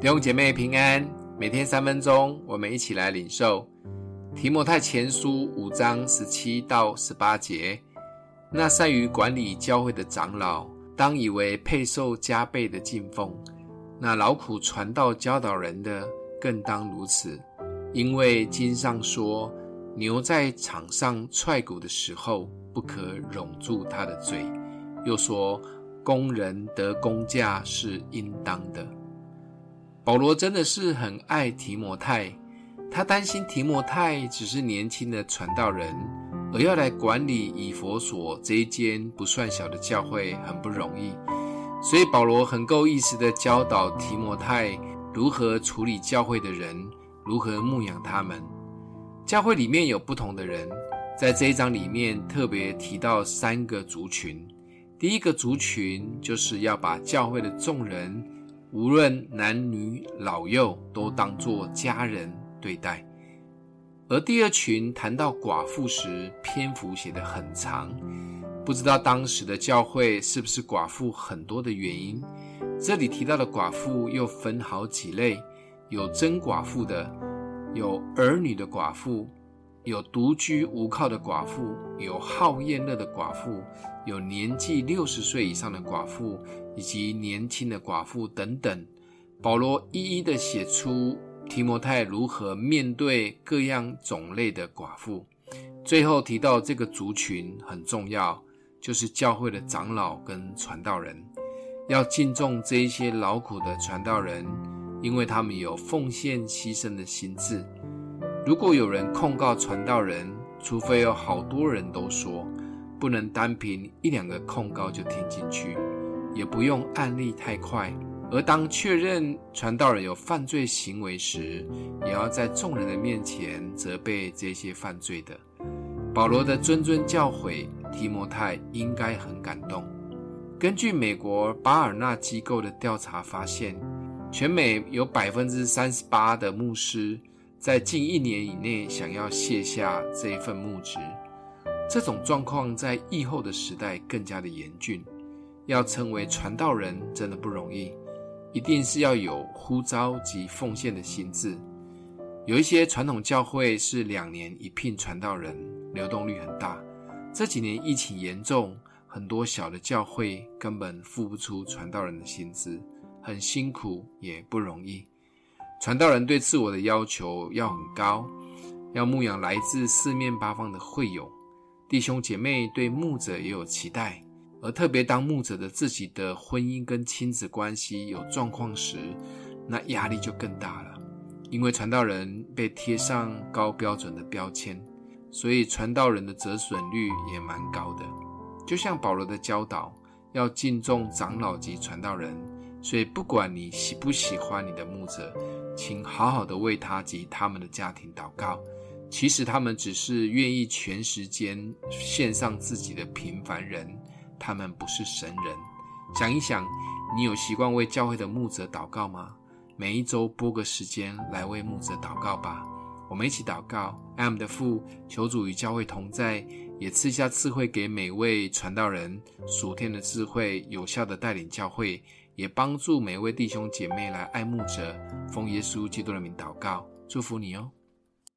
弟兄姐妹平安，每天三分钟，我们一起来领受提摩太前书五章十七到十八节。那善于管理教会的长老，当以为配受加倍的敬奉；那劳苦传道教导人的，更当如此。因为经上说，牛在场上踹鼓的时候，不可拢住它的嘴；又说，工人得工价是应当的。保罗真的是很爱提摩太，他担心提摩太只是年轻的传道人，而要来管理以弗所这一间不算小的教会很不容易，所以保罗很够意思的教导提摩太如何处理教会的人，如何牧养他们。教会里面有不同的人，在这一章里面特别提到三个族群，第一个族群就是要把教会的众人。无论男女老幼，都当作家人对待。而第二群谈到寡妇时，篇幅写得很长，不知道当时的教会是不是寡妇很多的原因。这里提到的寡妇又分好几类，有真寡妇的，有儿女的寡妇。有独居无靠的寡妇，有好宴乐的寡妇，有年纪六十岁以上的寡妇，以及年轻的寡妇等等。保罗一一的写出提摩太如何面对各样种类的寡妇。最后提到这个族群很重要，就是教会的长老跟传道人，要敬重这一些劳苦的传道人，因为他们有奉献牺牲的心志。如果有人控告传道人，除非有好多人都说，不能单凭一两个控告就听进去，也不用案例太快。而当确认传道人有犯罪行为时，也要在众人的面前责备这些犯罪的。保罗的谆谆教诲，提摩太应该很感动。根据美国巴尔纳机构的调查发现，全美有百分之三十八的牧师。在近一年以内，想要卸下这一份牧职，这种状况在疫后的时代更加的严峻。要成为传道人真的不容易，一定是要有呼召及奉献的心志。有一些传统教会是两年一聘传道人，流动率很大。这几年疫情严重，很多小的教会根本付不出传道人的薪资，很辛苦也不容易。传道人对自我的要求要很高，要牧养来自四面八方的会友，弟兄姐妹对牧者也有期待，而特别当牧者的自己的婚姻跟亲子关系有状况时，那压力就更大了，因为传道人被贴上高标准的标签，所以传道人的折损率也蛮高的。就像保罗的教导，要敬重长老及传道人，所以不管你喜不喜欢你的牧者。请好好的为他及他们的家庭祷告。其实他们只是愿意全时间献上自己的平凡人，他们不是神人。想一想，你有习惯为教会的牧者祷告吗？每一周拨个时间来为牧者祷告吧。我们一起祷告：爱我们的父，求主与教会同在，也赐下智慧给每位传道人，属天的智慧，有效的带领教会。也帮助每位弟兄姐妹来爱慕者，奉耶稣基督的名祷告，祝福你哦。